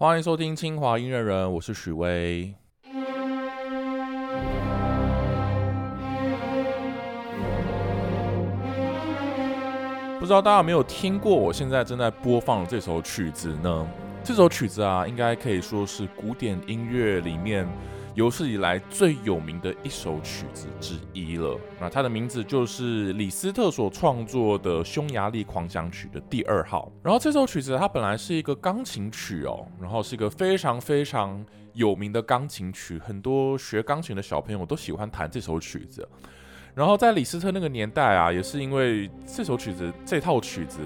欢迎收听清华音乐人，我是许巍。不知道大家有没有听过我现在正在播放的这首曲子呢？这首曲子啊，应该可以说是古典音乐里面有史以来最有名的一首曲子之一了。那它的名字就是李斯特所创作的《匈牙利狂想曲》的第二号。然后这首曲子它本来是一个钢琴曲哦，然后是一个非常非常有名的钢琴曲，很多学钢琴的小朋友都喜欢弹这首曲子。然后在李斯特那个年代啊，也是因为这首曲子、这套曲子、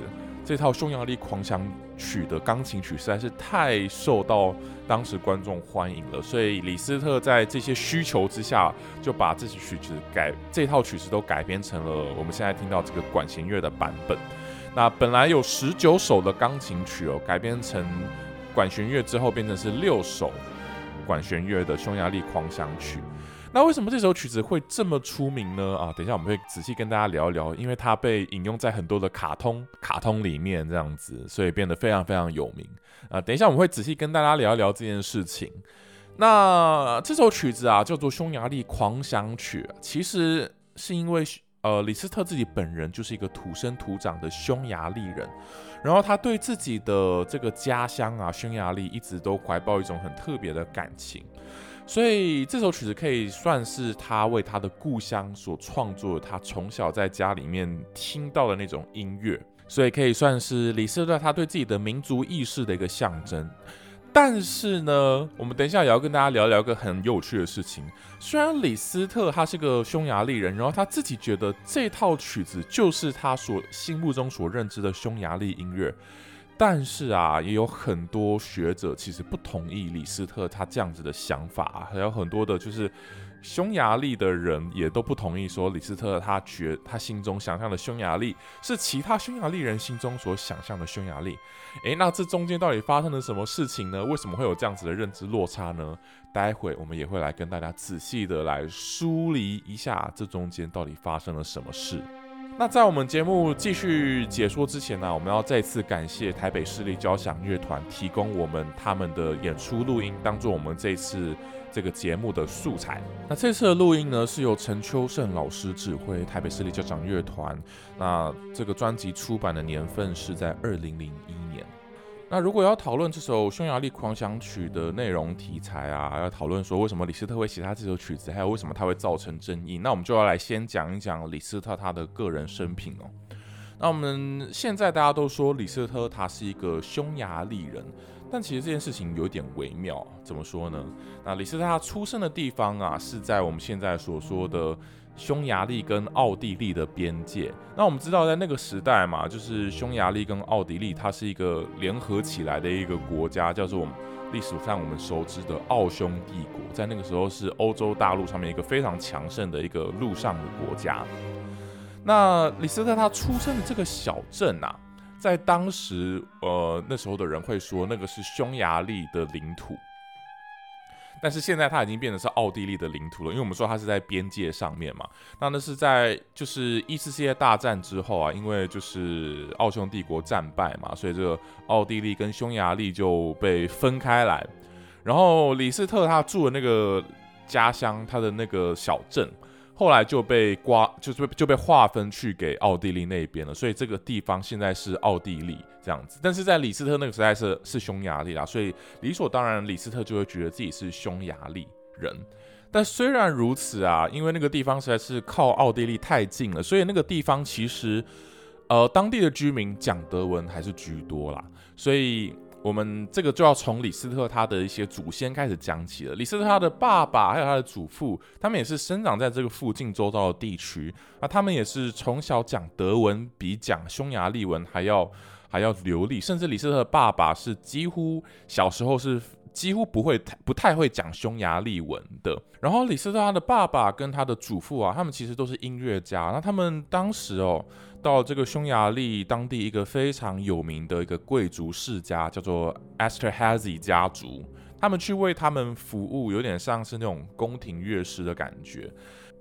这套匈牙利狂想曲的钢琴曲实在是太受到当时观众欢迎了，所以李斯特在这些需求之下，就把这些曲子改、这套曲子都改编成了我们现在听到这个管弦乐的版本。那本来有十九首的钢琴曲哦，改编成管弦乐之后，变成是六首管弦乐的匈牙利狂想曲。那为什么这首曲子会这么出名呢？啊，等一下我们会仔细跟大家聊一聊，因为它被引用在很多的卡通卡通里面，这样子，所以变得非常非常有名啊。等一下我们会仔细跟大家聊一聊这件事情。那这首曲子啊，叫做《匈牙利狂想曲》，其实是因为呃，李斯特自己本人就是一个土生土长的匈牙利人，然后他对自己的这个家乡啊，匈牙利一直都怀抱一种很特别的感情。所以这首曲子可以算是他为他的故乡所创作，他从小在家里面听到的那种音乐，所以可以算是李斯特他对自己的民族意识的一个象征。但是呢，我们等一下也要跟大家聊聊个很有趣的事情。虽然李斯特他是个匈牙利人，然后他自己觉得这套曲子就是他所心目中所认知的匈牙利音乐。但是啊，也有很多学者其实不同意李斯特他这样子的想法，还有很多的就是匈牙利的人也都不同意，说李斯特他觉他心中想象的匈牙利是其他匈牙利人心中所想象的匈牙利。诶，那这中间到底发生了什么事情呢？为什么会有这样子的认知落差呢？待会我们也会来跟大家仔细的来梳理一下这中间到底发生了什么事。那在我们节目继续解说之前呢，我们要再次感谢台北市立交响乐团提供我们他们的演出录音，当做我们这次这个节目的素材。那这次的录音呢，是由陈秋胜老师指挥台北市立交响乐团。那这个专辑出版的年份是在二零零一。那如果要讨论这首匈牙利狂想曲的内容题材啊，要讨论说为什么李斯特会写他这首曲子，还有为什么他会造成争议，那我们就要来先讲一讲李斯特他的个人生平哦。那我们现在大家都说李斯特他是一个匈牙利人，但其实这件事情有点微妙，怎么说呢？那李斯特他出生的地方啊，是在我们现在所说的。匈牙利跟奥地利的边界，那我们知道，在那个时代嘛，就是匈牙利跟奥地利，它是一个联合起来的一个国家，叫做历史上我们熟知的奥匈帝国，在那个时候是欧洲大陆上面一个非常强盛的一个陆上的国家。那李斯特他出生的这个小镇啊，在当时，呃，那时候的人会说，那个是匈牙利的领土。但是现在它已经变成是奥地利的领土了，因为我们说它是在边界上面嘛。那那是在就是一次世界大战之后啊，因为就是奥匈帝国战败嘛，所以这个奥地利跟匈牙利就被分开来。然后李斯特他住的那个家乡，他的那个小镇。后来就被刮，就是就被划分去给奥地利那边了，所以这个地方现在是奥地利这样子。但是在李斯特那个时代是是匈牙利啦，所以理所当然李斯特就会觉得自己是匈牙利人。但虽然如此啊，因为那个地方实在是靠奥地利太近了，所以那个地方其实呃当地的居民讲德文还是居多啦，所以。我们这个就要从李斯特他的一些祖先开始讲起了。李斯特他的爸爸还有他的祖父，他们也是生长在这个附近周遭的地区，那他们也是从小讲德文，比讲匈牙利文还要还要流利，甚至李斯特的爸爸是几乎小时候是几乎不会不太会讲匈牙利文的。然后李斯特他的爸爸跟他的祖父啊，他们其实都是音乐家，那他们当时哦。到这个匈牙利当地一个非常有名的一个贵族世家，叫做 Esterhazy 家族，他们去为他们服务，有点像是那种宫廷乐师的感觉。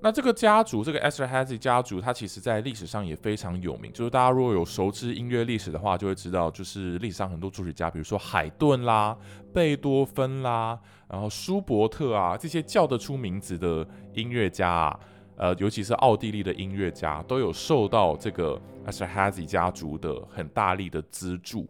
那这个家族，这个 Esterhazy 家族，它其实在历史上也非常有名。就是大家如果有熟知音乐历史的话，就会知道，就是历史上很多作曲家，比如说海顿啦、贝多芬啦，然后舒伯特啊，这些叫得出名字的音乐家啊，呃，尤其是奥地利的音乐家，都有受到这个阿塞哈家族的很大力的资助。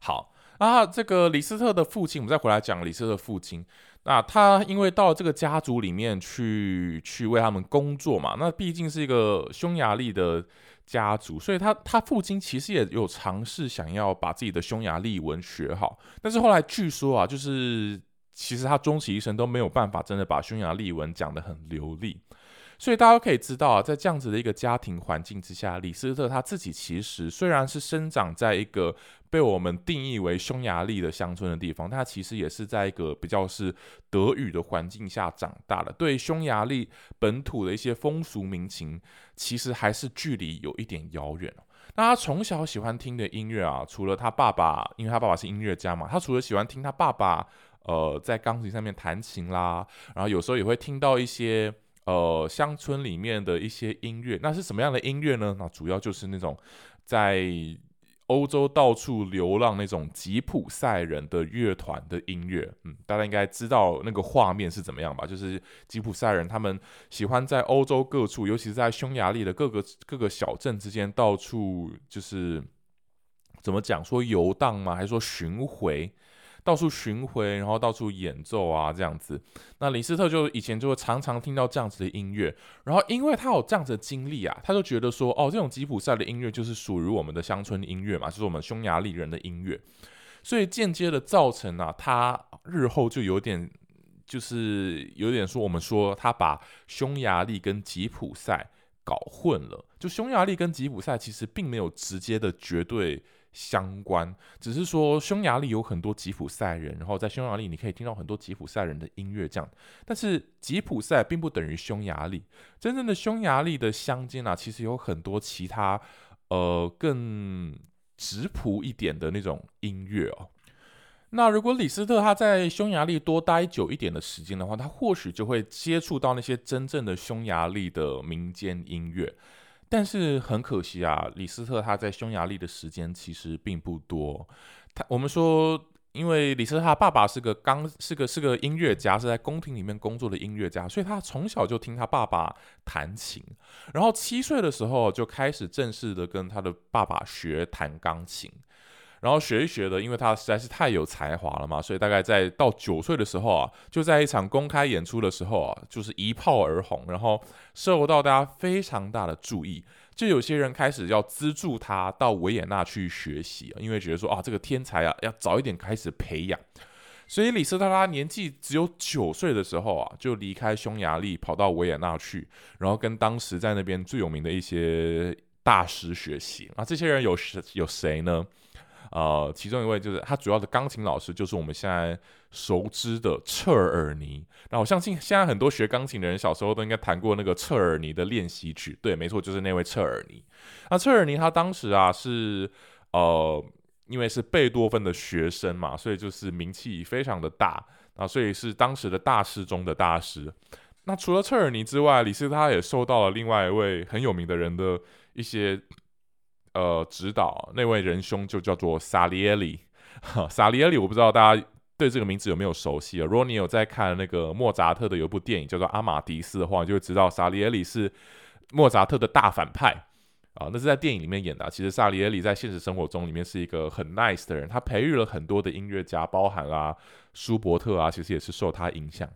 好，那这个李斯特的父亲，我们再回来讲李斯特的父亲。那他因为到这个家族里面去去为他们工作嘛，那毕竟是一个匈牙利的家族，所以他他父亲其实也有尝试想要把自己的匈牙利文学好，但是后来据说啊，就是其实他终其一生都没有办法真的把匈牙利文讲得很流利。所以大家可以知道啊，在这样子的一个家庭环境之下，李斯特他自己其实虽然是生长在一个被我们定义为匈牙利的乡村的地方，他其实也是在一个比较是德语的环境下长大的，对匈牙利本土的一些风俗民情，其实还是距离有一点遥远那他从小喜欢听的音乐啊，除了他爸爸，因为他爸爸是音乐家嘛，他除了喜欢听他爸爸呃在钢琴上面弹琴啦，然后有时候也会听到一些。呃，乡村里面的一些音乐，那是什么样的音乐呢？那主要就是那种在欧洲到处流浪那种吉普赛人的乐团的音乐。嗯，大家应该知道那个画面是怎么样吧？就是吉普赛人他们喜欢在欧洲各处，尤其是在匈牙利的各个各个小镇之间到处，就是怎么讲说游荡吗？还是说巡回？到处巡回，然后到处演奏啊，这样子。那李斯特就以前就会常常听到这样子的音乐，然后因为他有这样子的经历啊，他就觉得说，哦，这种吉普赛的音乐就是属于我们的乡村音乐嘛，就是我们匈牙利人的音乐，所以间接的造成啊，他日后就有点，就是有点说，我们说他把匈牙利跟吉普赛搞混了，就匈牙利跟吉普赛其实并没有直接的绝对。相关，只是说匈牙利有很多吉普赛人，然后在匈牙利你可以听到很多吉普赛人的音乐，这样。但是吉普赛并不等于匈牙利，真正的匈牙利的乡间啊，其实有很多其他呃更质朴一点的那种音乐哦。那如果李斯特他在匈牙利多待久一点的时间的话，他或许就会接触到那些真正的匈牙利的民间音乐。但是很可惜啊，李斯特他在匈牙利的时间其实并不多。他我们说，因为李斯特他爸爸是个钢，是个是个音乐家，是在宫廷里面工作的音乐家，所以他从小就听他爸爸弹琴。然后七岁的时候就开始正式的跟他的爸爸学弹钢琴。然后学一学的，因为他实在是太有才华了嘛，所以大概在到九岁的时候啊，就在一场公开演出的时候啊，就是一炮而红，然后受到大家非常大的注意，就有些人开始要资助他到维也纳去学习，因为觉得说啊，这个天才啊，要早一点开始培养。所以李斯特拉年纪只有九岁的时候啊，就离开匈牙利，跑到维也纳去，然后跟当时在那边最有名的一些大师学习。啊，这些人有谁有谁呢？呃，其中一位就是他主要的钢琴老师，就是我们现在熟知的彻尔尼。那我相信现在很多学钢琴的人小时候都应该弹过那个彻尔尼的练习曲。对，没错，就是那位彻尔尼。那彻尔尼他当时啊是呃，因为是贝多芬的学生嘛，所以就是名气非常的大啊，所以是当时的大师中的大师。那除了彻尔尼之外，李斯特他也受到了另外一位很有名的人的一些。呃，指导那位仁兄就叫做萨里耶里，萨里耶里，我不知道大家对这个名字有没有熟悉啊？如果你有在看那个莫扎特的有一部电影叫做《阿马迪斯》的话，你就会知道萨里耶里是莫扎特的大反派啊。那是在电影里面演的。其实萨里耶里在现实生活中里面是一个很 nice 的人，他培育了很多的音乐家，包含啊舒伯特啊，其实也是受他影响。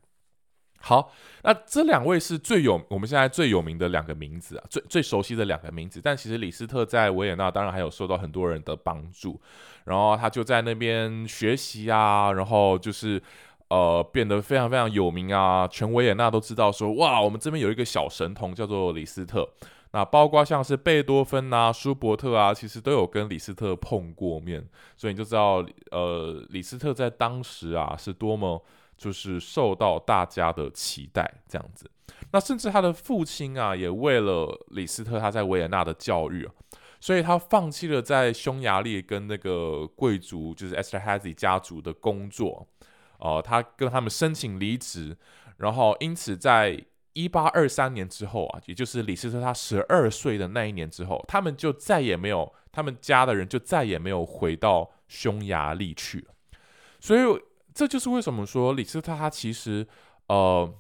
好，那这两位是最有我们现在最有名的两个名字啊，最最熟悉的两个名字。但其实李斯特在维也纳当然还有受到很多人的帮助，然后他就在那边学习啊，然后就是呃变得非常非常有名啊，全维也纳都知道说哇，我们这边有一个小神童叫做李斯特。那包括像是贝多芬啊、舒伯特啊，其实都有跟李斯特碰过面，所以你就知道呃李斯特在当时啊是多么。就是受到大家的期待，这样子。那甚至他的父亲啊，也为了李斯特他在维也纳的教育，所以他放弃了在匈牙利跟那个贵族，就是 Esterhazy 家族的工作，哦，他跟他们申请离职，然后因此在一八二三年之后啊，也就是李斯特他十二岁的那一年之后，他们就再也没有，他们家的人就再也没有回到匈牙利去。所以这就是为什么说李斯特他其实呃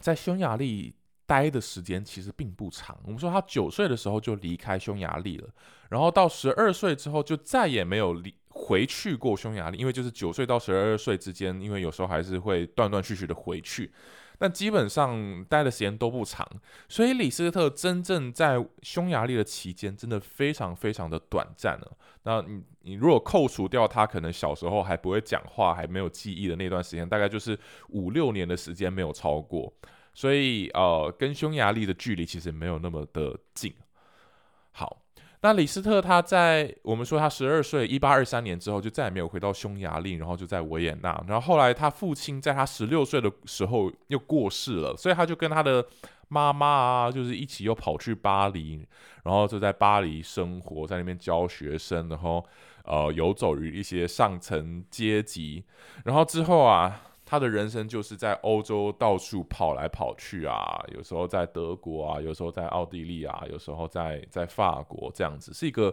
在匈牙利。待的时间其实并不长。我们说他九岁的时候就离开匈牙利了，然后到十二岁之后就再也没有离回去过匈牙利，因为就是九岁到十二岁之间，因为有时候还是会断断续续的回去，但基本上待的时间都不长。所以李斯特真正在匈牙利的期间真的非常非常的短暂了。那你你如果扣除掉他可能小时候还不会讲话、还没有记忆的那段时间，大概就是五六年的时间没有超过。所以，呃，跟匈牙利的距离其实没有那么的近。好，那李斯特他在我们说他十二岁，一八二三年之后就再也没有回到匈牙利，然后就在维也纳。然后后来他父亲在他十六岁的时候又过世了，所以他就跟他的妈妈啊，就是一起又跑去巴黎，然后就在巴黎生活，在那边教学生，然后呃游走于一些上层阶级。然后之后啊。他的人生就是在欧洲到处跑来跑去啊，有时候在德国啊，有时候在奥地利啊，有时候在在法国这样子，是一个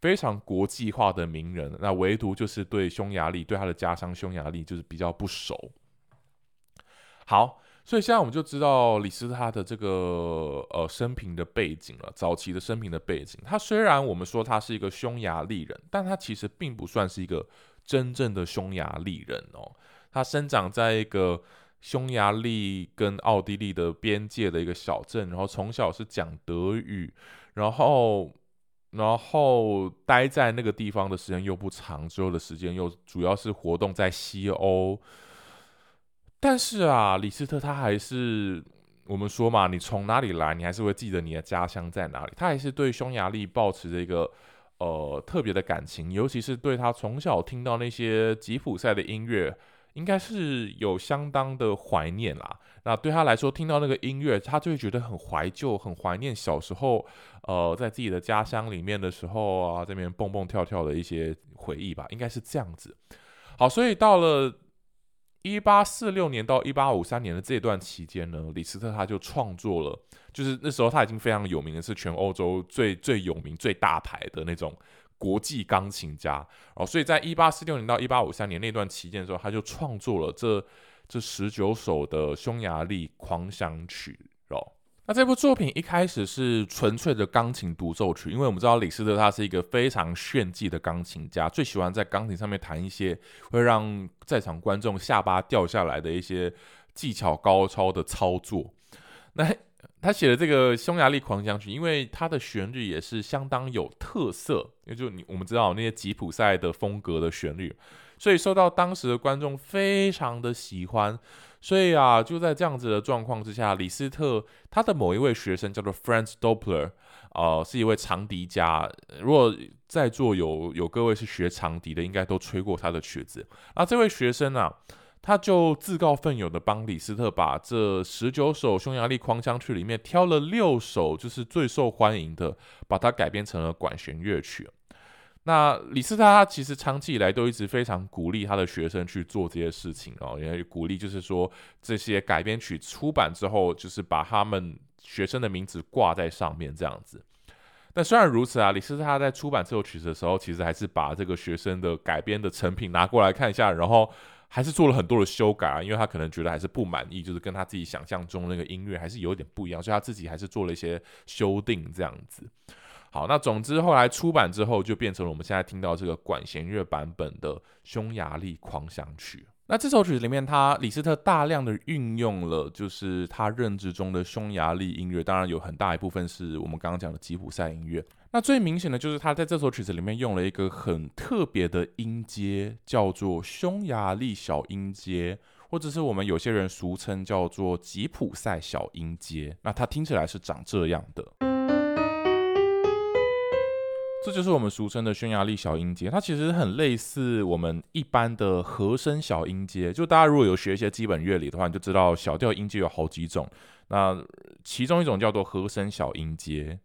非常国际化的名人。那唯独就是对匈牙利，对他的家乡匈牙利就是比较不熟。好，所以现在我们就知道李斯特的这个呃生平的背景了，早期的生平的背景。他虽然我们说他是一个匈牙利人，但他其实并不算是一个真正的匈牙利人哦。他生长在一个匈牙利跟奥地利的边界的一个小镇，然后从小是讲德语，然后然后待在那个地方的时间又不长，之后的时间又主要是活动在西欧。但是啊，李斯特他还是我们说嘛，你从哪里来，你还是会记得你的家乡在哪里。他还是对匈牙利保持着一个呃特别的感情，尤其是对他从小听到那些吉普赛的音乐。应该是有相当的怀念啦。那对他来说，听到那个音乐，他就会觉得很怀旧，很怀念小时候，呃，在自己的家乡里面的时候啊，这边蹦蹦跳跳的一些回忆吧。应该是这样子。好，所以到了一八四六年到一八五三年的这段期间呢，李斯特他就创作了，就是那时候他已经非常有名的是全欧洲最最有名、最大牌的那种。国际钢琴家哦，所以在一八四六年到一八五三年那段期间的时候，他就创作了这这十九首的匈牙利狂想曲哦。那这部作品一开始是纯粹的钢琴独奏曲，因为我们知道李斯特他是一个非常炫技的钢琴家，最喜欢在钢琴上面弹一些会让在场观众下巴掉下来的一些技巧高超的操作。那他写的这个匈牙利狂想曲，因为它的旋律也是相当有特色，也就你我们知道那些吉普赛的风格的旋律，所以受到当时的观众非常的喜欢。所以啊，就在这样子的状况之下，李斯特他的某一位学生叫做 Franz Doppler，呃，是一位长笛家。如果在座有有各位是学长笛的，应该都吹过他的曲子。啊，这位学生啊。他就自告奋勇的帮李斯特把这十九首匈牙利狂想曲里面挑了六首，就是最受欢迎的，把它改编成了管弦乐曲。那李斯特他其实长期以来都一直非常鼓励他的学生去做这些事情哦，也鼓励就是说这些改编曲出版之后，就是把他们学生的名字挂在上面这样子。但虽然如此啊，李斯特他在出版这首曲子的时候，其实还是把这个学生的改编的成品拿过来看一下，然后。还是做了很多的修改啊，因为他可能觉得还是不满意，就是跟他自己想象中那个音乐还是有点不一样，所以他自己还是做了一些修订这样子。好，那总之后来出版之后，就变成了我们现在听到这个管弦乐版本的匈牙利狂想曲。那这首曲子里面，他李斯特大量的运用了就是他认知中的匈牙利音乐，当然有很大一部分是我们刚刚讲的吉普赛音乐。那最明显的就是他在这首曲子里面用了一个很特别的音阶，叫做匈牙利小音阶，或者是我们有些人俗称叫做吉普赛小音阶。那它听起来是长这样的。这就是我们俗称的匈牙利小音阶，它其实很类似我们一般的和声小音阶。就大家如果有学一些基本乐理的话，你就知道小调音阶有好几种。那其中一种叫做和声小音阶。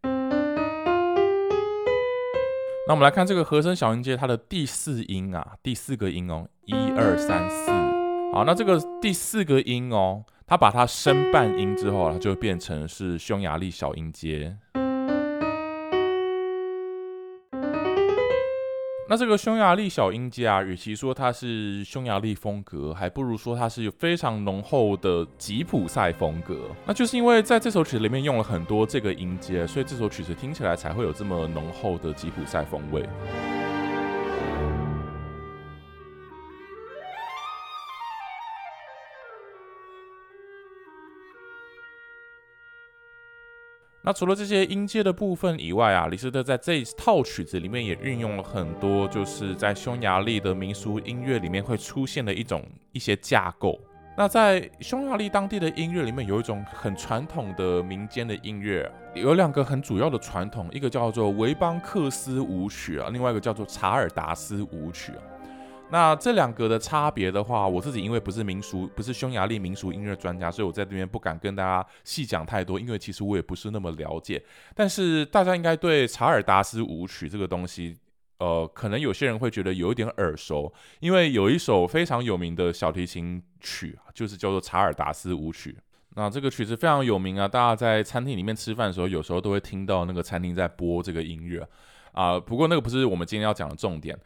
那我们来看这个和声小音阶，它的第四音啊，第四个音哦，一二三四。好，那这个第四个音哦，它把它升半音之后，它就变成是匈牙利小音阶。那这个匈牙利小音阶啊，与其说它是匈牙利风格，还不如说它是有非常浓厚的吉普赛风格。那就是因为在这首曲子里面用了很多这个音阶，所以这首曲子听起来才会有这么浓厚的吉普赛风味。那除了这些音阶的部分以外啊，李斯特在这一套曲子里面也运用了很多，就是在匈牙利的民俗音乐里面会出现的一种一些架构。那在匈牙利当地的音乐里面，有一种很传统的民间的音乐，有两个很主要的传统，一个叫做维邦克斯舞曲啊，另外一个叫做查尔达斯舞曲啊。那这两个的差别的话，我自己因为不是民俗，不是匈牙利民俗音乐专家，所以我在这边不敢跟大家细讲太多，因为其实我也不是那么了解。但是大家应该对查尔达斯舞曲这个东西，呃，可能有些人会觉得有一点耳熟，因为有一首非常有名的小提琴曲，就是叫做查尔达斯舞曲。那这个曲子非常有名啊，大家在餐厅里面吃饭的时候，有时候都会听到那个餐厅在播这个音乐啊。不过那个不是我们今天要讲的重点。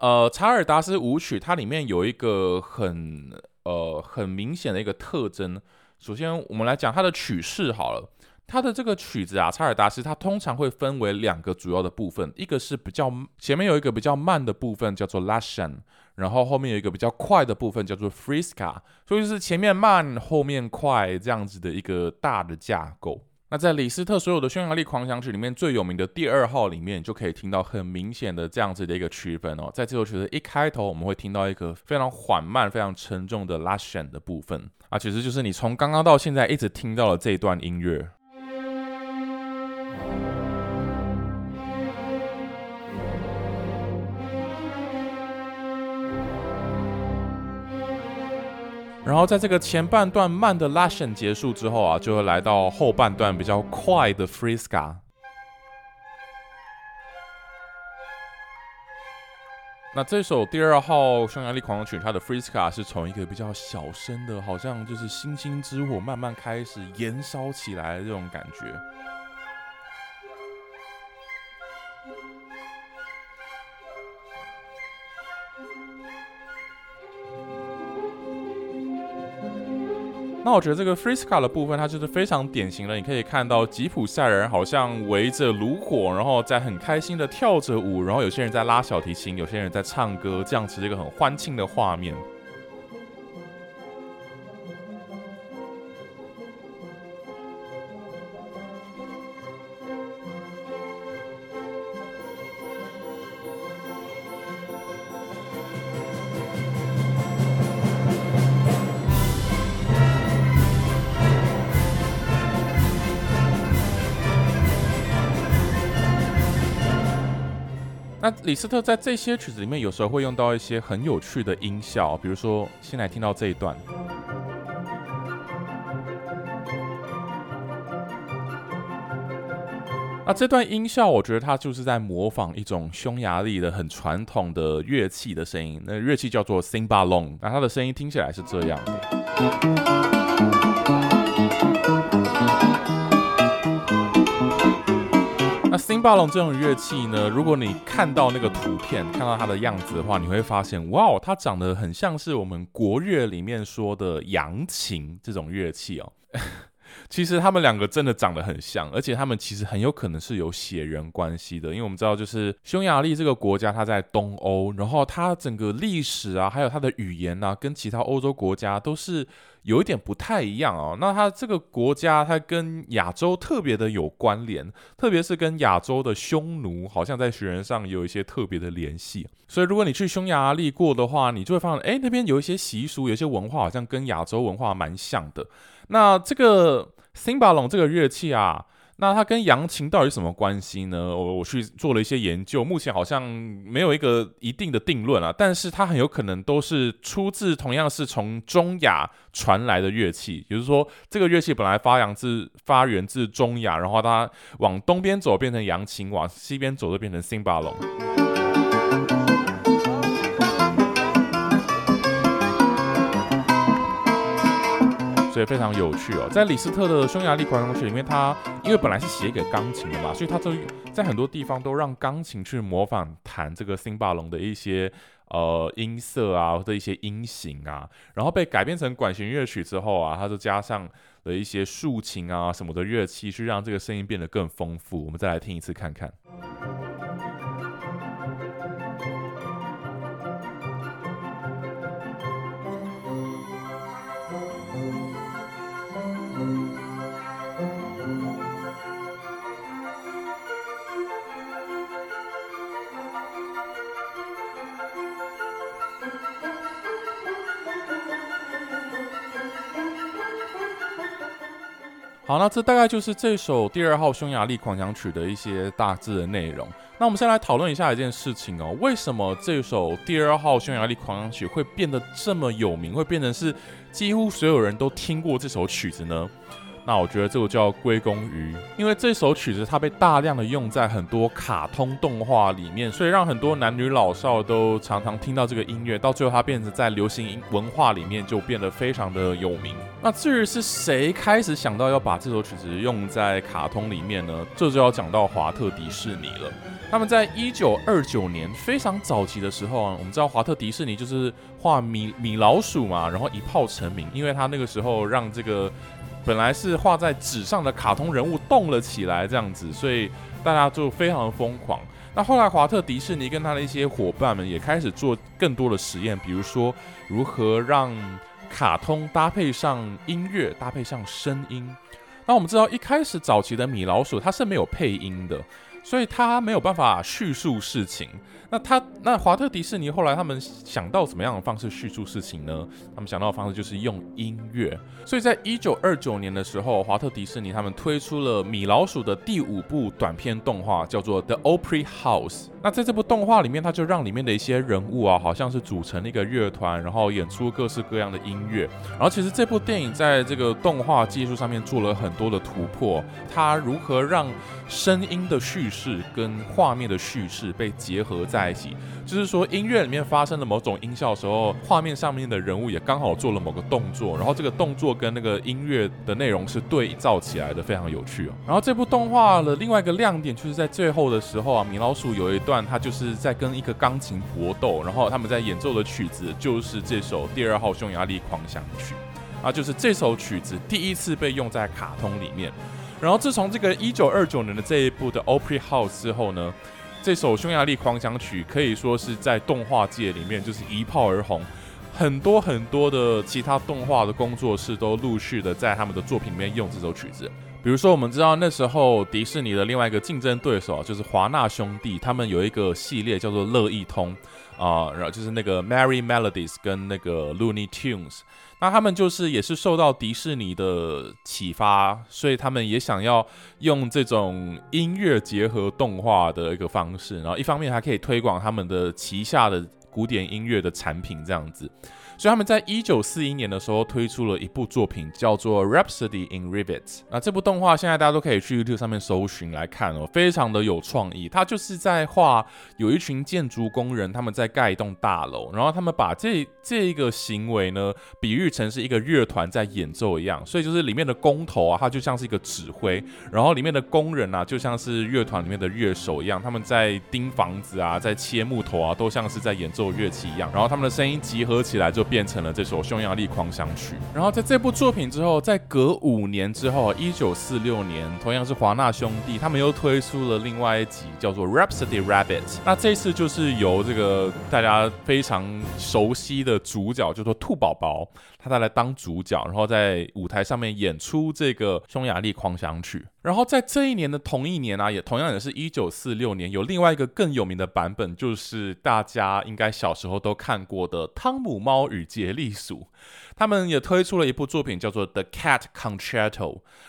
呃，查尔达斯舞曲它里面有一个很呃很明显的一个特征。首先，我们来讲它的曲式好了。它的这个曲子啊，查尔达斯它通常会分为两个主要的部分，一个是比较前面有一个比较慢的部分叫做 Lashan，然后后面有一个比较快的部分叫做 Friska，所以就是前面慢后面快这样子的一个大的架构。那在李斯特所有的匈牙利狂想曲里面最有名的第二号里面，就可以听到很明显的这样子的一个区分哦。在这首曲子一开头，我们会听到一个非常缓慢、非常沉重的拉弦的部分啊，其实就是你从刚刚到现在一直听到了这一段音乐。然后在这个前半段慢的拉弦结束之后啊，就会来到后半段比较快的 Friska。那这首第二号匈牙利狂想曲，它的 Friska 是从一个比较小声的，好像就是星星之火慢慢开始燃烧起来的这种感觉。那我觉得这个 Friska 的部分，它就是非常典型的。你可以看到吉普赛人好像围着炉火，然后在很开心的跳着舞，然后有些人在拉小提琴，有些人在唱歌，这样子一个很欢庆的画面。李斯特在这些曲子里面，有时候会用到一些很有趣的音效，比如说，先来听到这一段。那这段音效，我觉得它就是在模仿一种匈牙利的很传统的乐器的声音，那乐器叫做 cymbalom，那它的声音听起来是这样的。辛巴隆这种乐器呢？如果你看到那个图片，看到它的样子的话，你会发现，哇，它长得很像是我们国乐里面说的扬琴这种乐器哦。其实他们两个真的长得很像，而且他们其实很有可能是有血缘关系的，因为我们知道，就是匈牙利这个国家，它在东欧，然后它整个历史啊，还有它的语言啊，跟其他欧洲国家都是。有一点不太一样哦，那它这个国家它跟亚洲特别的有关联，特别是跟亚洲的匈奴，好像在血缘上有一些特别的联系。所以如果你去匈牙利过的话，你就会发现，哎，那边有一些习俗，有些文化好像跟亚洲文化蛮像的。那这个辛巴隆这个乐器啊。那它跟扬琴到底什么关系呢？我我去做了一些研究，目前好像没有一个一定的定论啊，但是它很有可能都是出自同样是从中亚传来的乐器，也就是说，这个乐器本来发扬自发源自中亚，然后它往东边走变成扬琴，往西边走就变成辛巴龙。所以非常有趣哦，在李斯特的匈牙利狂想曲里面，他因为本来是写给钢琴的嘛，所以他这在很多地方都让钢琴去模仿弹这个辛巴龙的一些呃音色啊，或者一些音型啊，然后被改编成管弦乐曲之后啊，他就加上了一些竖琴啊什么的乐器，去让这个声音变得更丰富。我们再来听一次看看。好，那这大概就是这首第二号匈牙利狂想曲的一些大致的内容。那我们先来讨论一下一件事情哦，为什么这首第二号匈牙利狂想曲会变得这么有名，会变成是几乎所有人都听过这首曲子呢？那我觉得这个就要归功于，因为这首曲子它被大量的用在很多卡通动画里面，所以让很多男女老少都常常听到这个音乐，到最后它变成在流行文化里面就变得非常的有名。那至于是谁开始想到要把这首曲子用在卡通里面呢？这就要讲到华特迪士尼了。他们在一九二九年非常早期的时候啊，我们知道华特迪士尼就是画米米老鼠嘛，然后一炮成名，因为他那个时候让这个。本来是画在纸上的卡通人物动了起来，这样子，所以大家就非常的疯狂。那后来华特迪士尼跟他的一些伙伴们也开始做更多的实验，比如说如何让卡通搭配上音乐，搭配上声音。那我们知道一开始早期的米老鼠它是没有配音的。所以他没有办法叙述事情。那他那华特迪士尼后来他们想到怎么样的方式叙述事情呢？他们想到的方式就是用音乐。所以在一九二九年的时候，华特迪士尼他们推出了米老鼠的第五部短片动画，叫做《The Opry House》。那在这部动画里面，他就让里面的一些人物啊，好像是组成了一个乐团，然后演出各式各样的音乐。然后其实这部电影在这个动画技术上面做了很多的突破。它如何让声音的叙事跟画面的叙事被结合在在一起？就是说，音乐里面发生了某种音效的时候，画面上面的人物也刚好做了某个动作，然后这个动作跟那个音乐的内容是对照起来的，非常有趣哦。然后这部动画的另外一个亮点就是在最后的时候啊，米老鼠有一。段他就是在跟一个钢琴搏斗，然后他们在演奏的曲子就是这首第二号匈牙利狂想曲，啊，就是这首曲子第一次被用在卡通里面。然后自从这个一九二九年的这一部的 Opry House 之后呢，这首匈牙利狂想曲可以说是在动画界里面就是一炮而红，很多很多的其他动画的工作室都陆续的在他们的作品里面用这首曲子。比如说，我们知道那时候迪士尼的另外一个竞争对手就是华纳兄弟，他们有一个系列叫做乐意通啊，然后就是那个 Merry Melodies 跟那个 Looney Tunes，那他们就是也是受到迪士尼的启发，所以他们也想要用这种音乐结合动画的一个方式，然后一方面还可以推广他们的旗下的古典音乐的产品这样子。所以他们在一九四一年的时候推出了一部作品，叫做《Rhapsody in Rivets》。那这部动画现在大家都可以去 YouTube 上面搜寻来看哦，非常的有创意。它就是在画有一群建筑工人他们在盖一栋大楼，然后他们把这这一个行为呢比喻成是一个乐团在演奏一样。所以就是里面的工头啊，他就像是一个指挥，然后里面的工人啊，就像是乐团里面的乐手一样，他们在钉房子啊，在切木头啊，都像是在演奏奏乐器一样。然后他们的声音集合起来就。变成了这首匈牙利狂想曲。然后在这部作品之后，在隔五年之后，一九四六年，同样是华纳兄弟，他们又推出了另外一集叫做《Rhapsody Rabbit》。那这次就是由这个大家非常熟悉的主角，叫做兔宝宝，他再来当主角，然后在舞台上面演出这个匈牙利狂想曲。然后在这一年的同一年啊，也同样也是一九四六年，有另外一个更有名的版本，就是大家应该小时候都看过的《汤姆猫与杰利鼠》。他们也推出了一部作品叫做《The Cat Concerto》，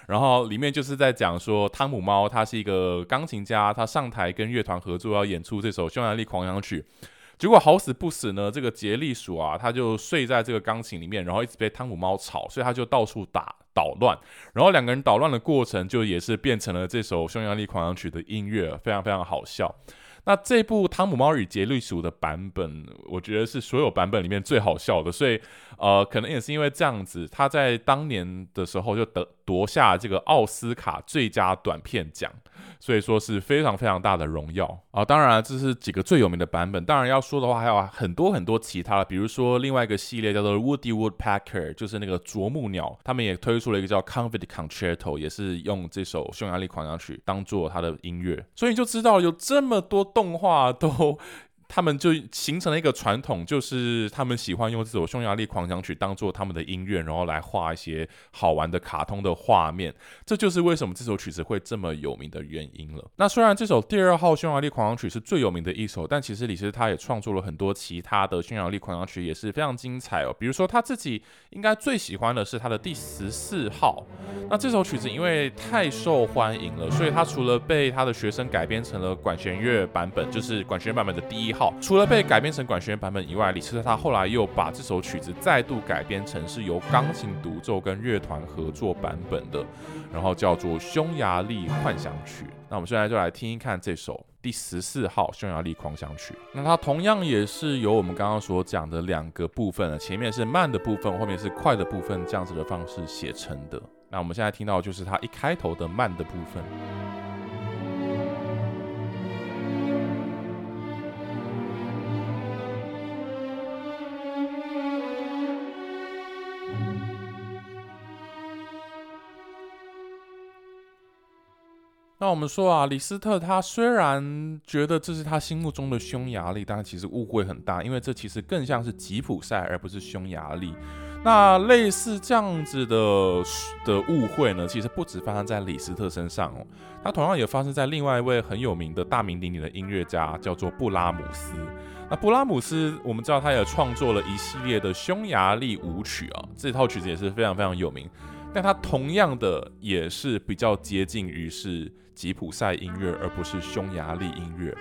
然后里面就是在讲说汤姆猫他是一个钢琴家，他上台跟乐团合作要演出这首匈牙利狂想曲。结果好死不死呢，这个杰利鼠啊，他就睡在这个钢琴里面，然后一直被汤姆猫吵，所以他就到处打捣乱。然后两个人捣乱的过程，就也是变成了这首匈牙利狂想曲的音乐，非常非常好笑。那这部《汤姆猫与杰利鼠》的版本，我觉得是所有版本里面最好笑的，所以呃，可能也是因为这样子，他在当年的时候就得夺下这个奥斯卡最佳短片奖。所以说是非常非常大的荣耀啊！当然，这是几个最有名的版本。当然要说的话，还有很多很多其他的，比如说另外一个系列叫做 Woody Woodpecker，就是那个啄木鸟，他们也推出了一个叫 Confit Concerto，也是用这首匈牙利狂想曲当做它的音乐。所以就知道有这么多动画都。他们就形成了一个传统，就是他们喜欢用这首匈牙利狂想曲当做他们的音乐，然后来画一些好玩的卡通的画面。这就是为什么这首曲子会这么有名的原因了。那虽然这首第二号匈牙利狂想曲是最有名的一首，但其实李斯他也创作了很多其他的匈牙利狂想曲，也是非常精彩哦。比如说他自己应该最喜欢的是他的第十四号。那这首曲子因为太受欢迎了，所以他除了被他的学生改编成了管弦乐版本，就是管弦版本的第一号。除了被改编成管弦版本以外，李斯特他后来又把这首曲子再度改编成是由钢琴独奏跟乐团合作版本的，然后叫做《匈牙利幻想曲》。那我们现在就来听一看这首第十四号匈牙利狂想曲。那它同样也是由我们刚刚所讲的两个部分，前面是慢的部分，后面是快的部分，这样子的方式写成的。那我们现在听到就是它一开头的慢的部分。那我们说啊，李斯特他虽然觉得这是他心目中的匈牙利，但其实误会很大，因为这其实更像是吉普赛而不是匈牙利。那类似这样子的的误会呢，其实不止发生在李斯特身上哦，他同样也发生在另外一位很有名的大名鼎鼎的音乐家，叫做布拉姆斯。那布拉姆斯，我们知道他也创作了一系列的匈牙利舞曲啊，这套曲子也是非常非常有名。但他同样的也是比较接近于是吉普赛音乐，而不是匈牙利音乐。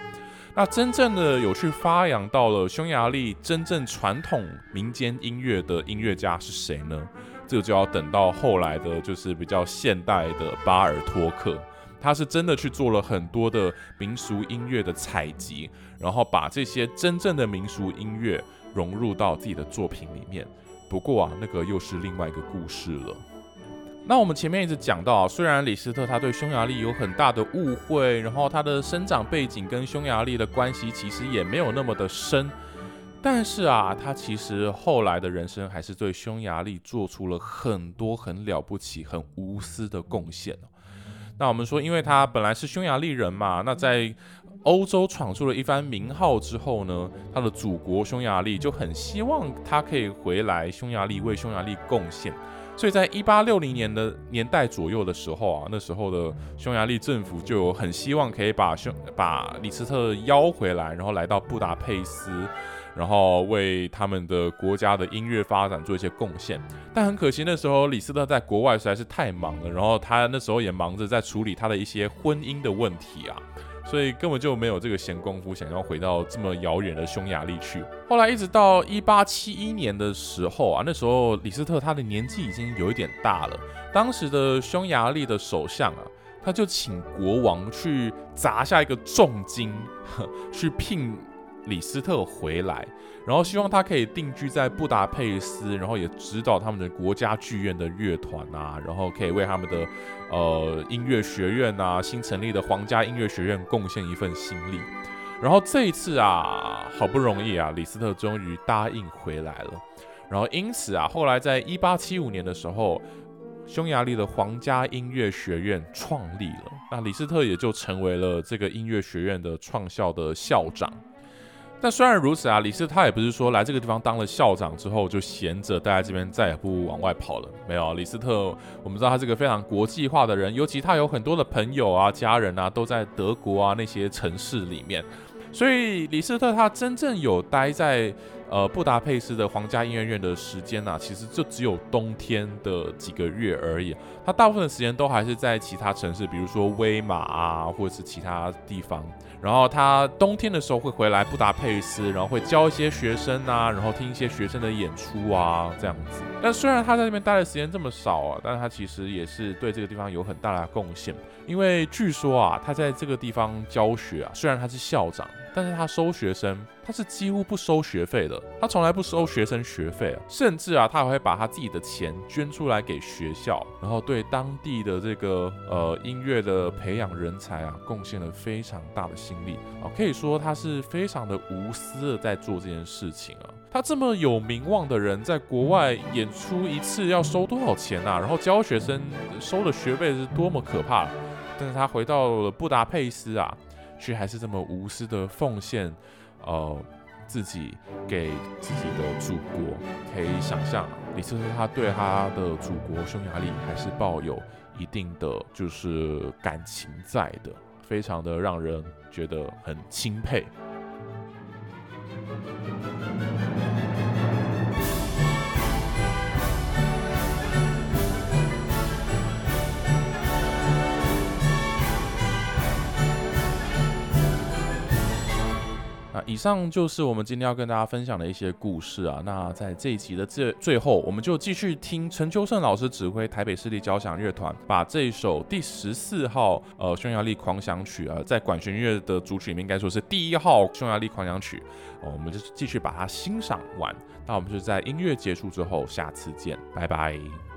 那真正的有去发扬到了匈牙利真正传统民间音乐的音乐家是谁呢？这个就要等到后来的，就是比较现代的巴尔托克，他是真的去做了很多的民俗音乐的采集，然后把这些真正的民俗音乐融入到自己的作品里面。不过啊，那个又是另外一个故事了。那我们前面一直讲到啊，虽然李斯特他对匈牙利有很大的误会，然后他的生长背景跟匈牙利的关系其实也没有那么的深，但是啊，他其实后来的人生还是对匈牙利做出了很多很了不起、很无私的贡献那我们说，因为他本来是匈牙利人嘛，那在欧洲闯出了一番名号之后呢，他的祖国匈牙利就很希望他可以回来匈牙利为匈牙利贡献。所以在一八六零年的年代左右的时候啊，那时候的匈牙利政府就很希望可以把匈把李斯特邀回来，然后来到布达佩斯，然后为他们的国家的音乐发展做一些贡献。但很可惜，那时候李斯特在国外实在是太忙了，然后他那时候也忙着在处理他的一些婚姻的问题啊。所以根本就没有这个闲工夫，想要回到这么遥远的匈牙利去。后来一直到一八七一年的时候啊，那时候李斯特他的年纪已经有一点大了。当时的匈牙利的首相啊，他就请国王去砸下一个重金，去聘李斯特回来。然后希望他可以定居在布达佩斯，然后也指导他们的国家剧院的乐团啊，然后可以为他们的呃音乐学院啊新成立的皇家音乐学院贡献一份心力。然后这一次啊，好不容易啊，李斯特终于答应回来了。然后因此啊，后来在一八七五年的时候，匈牙利的皇家音乐学院创立了，那李斯特也就成为了这个音乐学院的创校的校长。但虽然如此啊，李斯特他也不是说来这个地方当了校长之后就闲着待在这边，再也不往外跑了。没有，李斯特，我们知道他是个非常国际化的人，尤其他有很多的朋友啊、家人啊都在德国啊那些城市里面，所以李斯特他真正有待在。呃，布达佩斯的皇家音乐院的时间呢，其实就只有冬天的几个月而已。他大部分的时间都还是在其他城市，比如说威马啊，或者是其他地方。然后他冬天的时候会回来布达佩斯，然后会教一些学生啊，然后听一些学生的演出啊，这样子。但虽然他在那边待的时间这么少啊，但是他其实也是对这个地方有很大的贡献。因为据说啊，他在这个地方教学啊，虽然他是校长。但是他收学生，他是几乎不收学费的，他从来不收学生学费，甚至啊，他还会把他自己的钱捐出来给学校，然后对当地的这个呃音乐的培养人才啊，贡献了非常大的心力啊，可以说他是非常的无私的在做这件事情啊。他这么有名望的人，在国外演出一次要收多少钱啊？然后教学生收的学费是多么可怕，但是他回到了布达佩斯啊。却还是这么无私的奉献，呃，自己给自己的祖国，可以想象，李斯特他对他的祖国匈牙利还是抱有一定的就是感情在的，非常的让人觉得很钦佩。以上就是我们今天要跟大家分享的一些故事啊。那在这一集的最最后，我们就继续听陈秋胜老师指挥台北市立交响乐团，把这首第十四号呃匈牙利狂想曲啊，在管弦乐的组曲里面应该说是第一号匈牙利狂想曲，我们就继续把它欣赏完。那我们就在音乐结束之后，下次见，拜拜。